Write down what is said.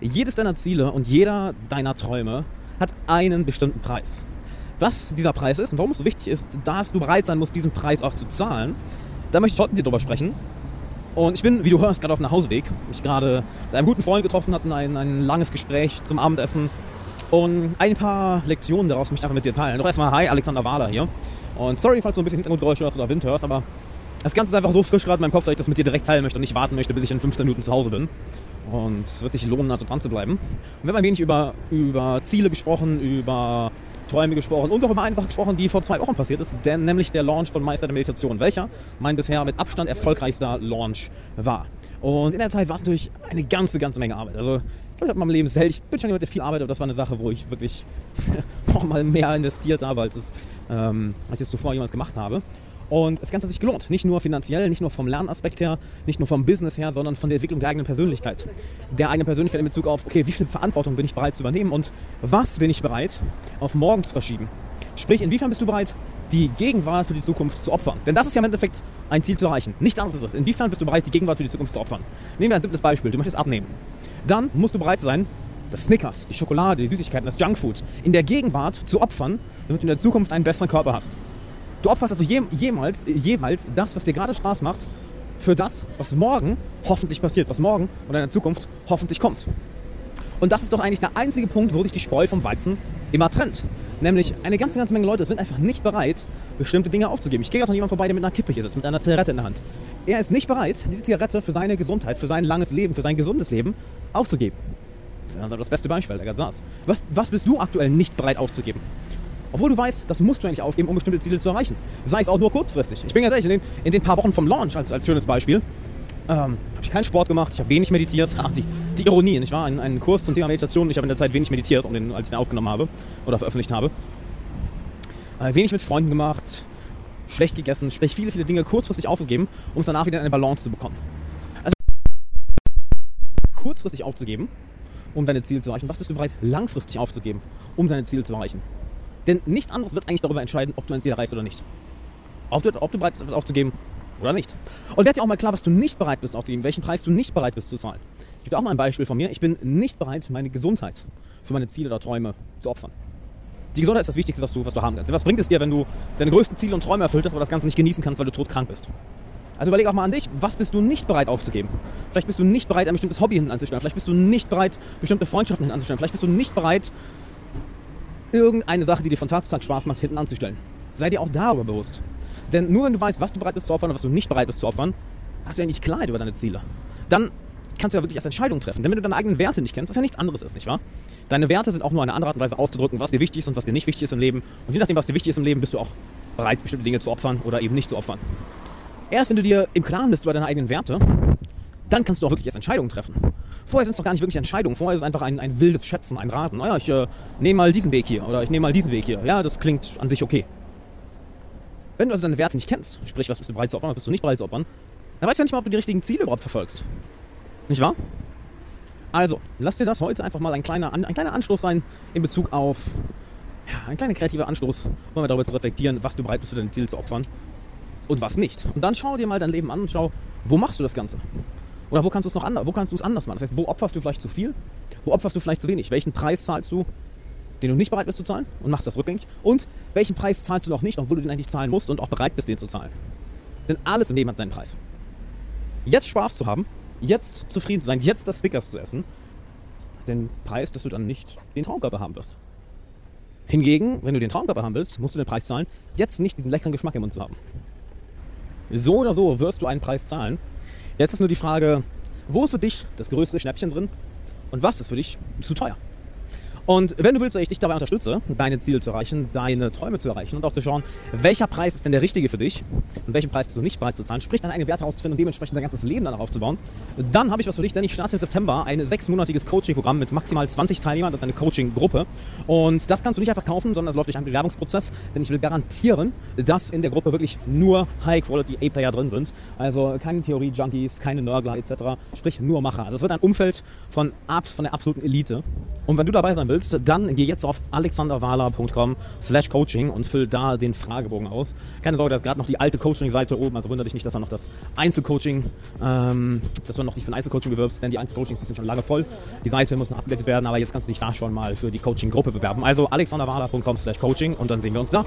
Jedes deiner Ziele und jeder deiner Träume hat einen bestimmten Preis. Was dieser Preis ist und warum es so wichtig ist, dass du bereit sein musst, diesen Preis auch zu zahlen, da möchte ich heute mit dir drüber sprechen. Und ich bin, wie du hörst, gerade auf dem Nachhauseweg. Mich gerade mit einem guten Freund getroffen, hatten ein, ein langes Gespräch zum Abendessen. Und ein paar Lektionen daraus möchte ich einfach mit dir teilen. Doch erstmal, hi, Alexander Wahler hier. Und sorry, falls du ein bisschen Hintergrundgeräusche hörst oder Wind hörst, aber das Ganze ist einfach so frisch gerade in meinem Kopf, dass ich das mit dir direkt teilen möchte und nicht warten möchte, bis ich in 15 Minuten zu Hause bin. Und es wird sich lohnen, also dran zu bleiben. Und wir haben ein wenig über, über Ziele gesprochen, über Träume gesprochen und auch über eine Sache gesprochen, die vor zwei Wochen passiert ist, denn nämlich der Launch von Meister der Meditation, welcher mein bisher mit Abstand erfolgreichster Launch war. Und in der Zeit war es natürlich eine ganze, ganze Menge Arbeit. Also ich glaube, ich habe in meinem Leben selten, ich bin schon jemand, der viel arbeitet, aber das war eine Sache, wo ich wirklich noch mal mehr investiert habe, als, es, ähm, als ich es zuvor jemals gemacht habe. Und das Ganze hat sich gelohnt. Nicht nur finanziell, nicht nur vom Lernaspekt her, nicht nur vom Business her, sondern von der Entwicklung der eigenen Persönlichkeit. Der eigenen Persönlichkeit in Bezug auf, okay, wie viel Verantwortung bin ich bereit zu übernehmen und was bin ich bereit auf morgen zu verschieben. Sprich, inwiefern bist du bereit, die Gegenwart für die Zukunft zu opfern? Denn das ist ja im Endeffekt ein Ziel zu erreichen. Nichts anderes ist es. Inwiefern bist du bereit, die Gegenwart für die Zukunft zu opfern? Nehmen wir ein simples Beispiel. Du möchtest abnehmen. Dann musst du bereit sein, das Snickers, die Schokolade, die Süßigkeiten, das Junkfood in der Gegenwart zu opfern, damit du in der Zukunft einen besseren Körper hast. Du opferst also je, jemals, jeweils das, was dir gerade Spaß macht, für das, was morgen hoffentlich passiert, was morgen oder in der Zukunft hoffentlich kommt. Und das ist doch eigentlich der einzige Punkt, wo sich die Spreu vom Weizen immer trennt. Nämlich eine ganze, ganze Menge Leute sind einfach nicht bereit, bestimmte Dinge aufzugeben. Ich gehe gerade an jemanden vorbei, der mit einer Kippe hier sitzt, mit einer Zigarette in der Hand. Er ist nicht bereit, diese Zigarette für seine Gesundheit, für sein langes Leben, für sein gesundes Leben aufzugeben. Das ist also das beste Beispiel, der gerade saß. Was, was bist du aktuell nicht bereit aufzugeben? Obwohl du weißt, das musst du eigentlich aufgeben, um bestimmte Ziele zu erreichen. Sei es auch nur kurzfristig. Ich bin ganz ehrlich, in den, in den paar Wochen vom Launch, als, als schönes Beispiel, ähm, habe ich keinen Sport gemacht, ich habe wenig meditiert. Ach, die, die Ironie, ich war in einem Kurs zum Thema Meditation ich habe in der Zeit wenig meditiert, den, als ich den aufgenommen habe oder veröffentlicht habe. Äh, wenig mit Freunden gemacht, schlecht gegessen, sprich viele, viele Dinge kurzfristig aufgegeben, um es danach wieder in eine Balance zu bekommen. Also kurzfristig aufzugeben, um deine Ziele zu erreichen. Was bist du bereit, langfristig aufzugeben, um deine Ziele zu erreichen? Denn nichts anderes wird eigentlich darüber entscheiden, ob du ein Ziel erreichst oder nicht. Ob du, ob du bereit bist, etwas aufzugeben oder nicht. Und werd dir auch mal klar, was du nicht bereit bist aufzugeben, welchen Preis du nicht bereit bist zu zahlen. Ich gebe auch mal ein Beispiel von mir. Ich bin nicht bereit, meine Gesundheit für meine Ziele oder Träume zu opfern. Die Gesundheit ist das Wichtigste, was du, was du haben kannst. Was bringt es dir, wenn du deine größten Ziele und Träume erfüllt hast, aber das Ganze nicht genießen kannst, weil du todkrank bist? Also überleg auch mal an dich, was bist du nicht bereit aufzugeben? Vielleicht bist du nicht bereit, ein bestimmtes Hobby hinten anzustellen. Vielleicht bist du nicht bereit, bestimmte Freundschaften hinten anzustellen. Vielleicht bist du nicht bereit, irgendeine Sache, die dir von Tag zu Tag Spaß macht, hinten anzustellen. Sei dir auch darüber bewusst. Denn nur wenn du weißt, was du bereit bist zu opfern und was du nicht bereit bist zu opfern, hast du ja nicht Klarheit über deine Ziele. Dann kannst du ja wirklich erst Entscheidungen treffen. Denn wenn du deine eigenen Werte nicht kennst, was ja nichts anderes ist, nicht wahr? Deine Werte sind auch nur eine andere Art und Weise auszudrücken, was dir wichtig ist und was dir nicht wichtig ist im Leben. Und je nachdem, was dir wichtig ist im Leben, bist du auch bereit, bestimmte Dinge zu opfern oder eben nicht zu opfern. Erst wenn du dir im Klaren bist über deine eigenen Werte, dann kannst du auch wirklich erst Entscheidungen treffen. Vorher sind es doch gar nicht wirklich Entscheidungen. Vorher ist es einfach ein, ein wildes Schätzen, ein Raten. Naja, ich äh, nehme mal diesen Weg hier oder ich nehme mal diesen Weg hier. Ja, das klingt an sich okay. Wenn du also deine Werte nicht kennst, sprich, was bist du bereit zu opfern, was bist du nicht bereit zu opfern, dann weißt du ja nicht mal, ob du die richtigen Ziele überhaupt verfolgst. Nicht wahr? Also, lass dir das heute einfach mal ein kleiner, ein kleiner Anstoß sein in Bezug auf, ja, ein kleiner kreativer Anstoß, um mal darüber zu reflektieren, was du bereit bist für deine Ziele zu opfern und was nicht. Und dann schau dir mal dein Leben an und schau, wo machst du das Ganze? Oder wo kannst du es noch anders, wo kannst du es anders machen? Das heißt, wo opferst du vielleicht zu viel? Wo opferst du vielleicht zu wenig? Welchen Preis zahlst du, den du nicht bereit bist zu zahlen und machst das rückgängig? Und welchen Preis zahlst du noch nicht, obwohl du den eigentlich zahlen musst und auch bereit bist, den zu zahlen? Denn alles im Leben hat seinen Preis. Jetzt Spaß zu haben, jetzt zufrieden zu sein, jetzt das Snickers zu essen, den Preis, dass du dann nicht den Traumkörper haben wirst. Hingegen, wenn du den Traumkörper haben willst, musst du den Preis zahlen, jetzt nicht diesen leckeren Geschmack im Mund zu haben. So oder so wirst du einen Preis zahlen, Jetzt ist nur die Frage, wo ist für dich das größere Schnäppchen drin und was ist für dich zu teuer? Und wenn du willst, dass ich dich dabei unterstütze, deine Ziele zu erreichen, deine Träume zu erreichen und auch zu schauen, welcher Preis ist denn der richtige für dich und welchen Preis bist du nicht bereit zu zahlen, sprich deine eigenen Werte herauszufinden und dementsprechend dein ganzes Leben danach aufzubauen, dann habe ich was für dich, denn ich starte im September ein sechsmonatiges Coaching-Programm mit maximal 20 Teilnehmern, das ist eine Coaching-Gruppe und das kannst du nicht einfach kaufen, sondern es läuft durch einen Bewerbungsprozess, denn ich will garantieren, dass in der Gruppe wirklich nur High-Quality A-Player drin sind, also keine Theorie-Junkies, keine Nörgler etc., sprich nur Macher. Also es wird ein Umfeld von, von der absoluten Elite Und wenn du dabei sein willst, dann geh jetzt auf alexanderwahler.com slash coaching und füll da den Fragebogen aus. Keine Sorge, da ist gerade noch die alte Coaching-Seite oben, also wundere dich nicht, dass da noch das Einzelcoaching, ähm, dass du noch nicht für ein Einzelcoaching bewirbst, denn die Einzelcoachings sind schon lange voll. Die Seite muss noch abgedatet werden, aber jetzt kannst du dich da schon mal für die Coaching-Gruppe bewerben. Also alexanderwahler.com slash coaching und dann sehen wir uns da.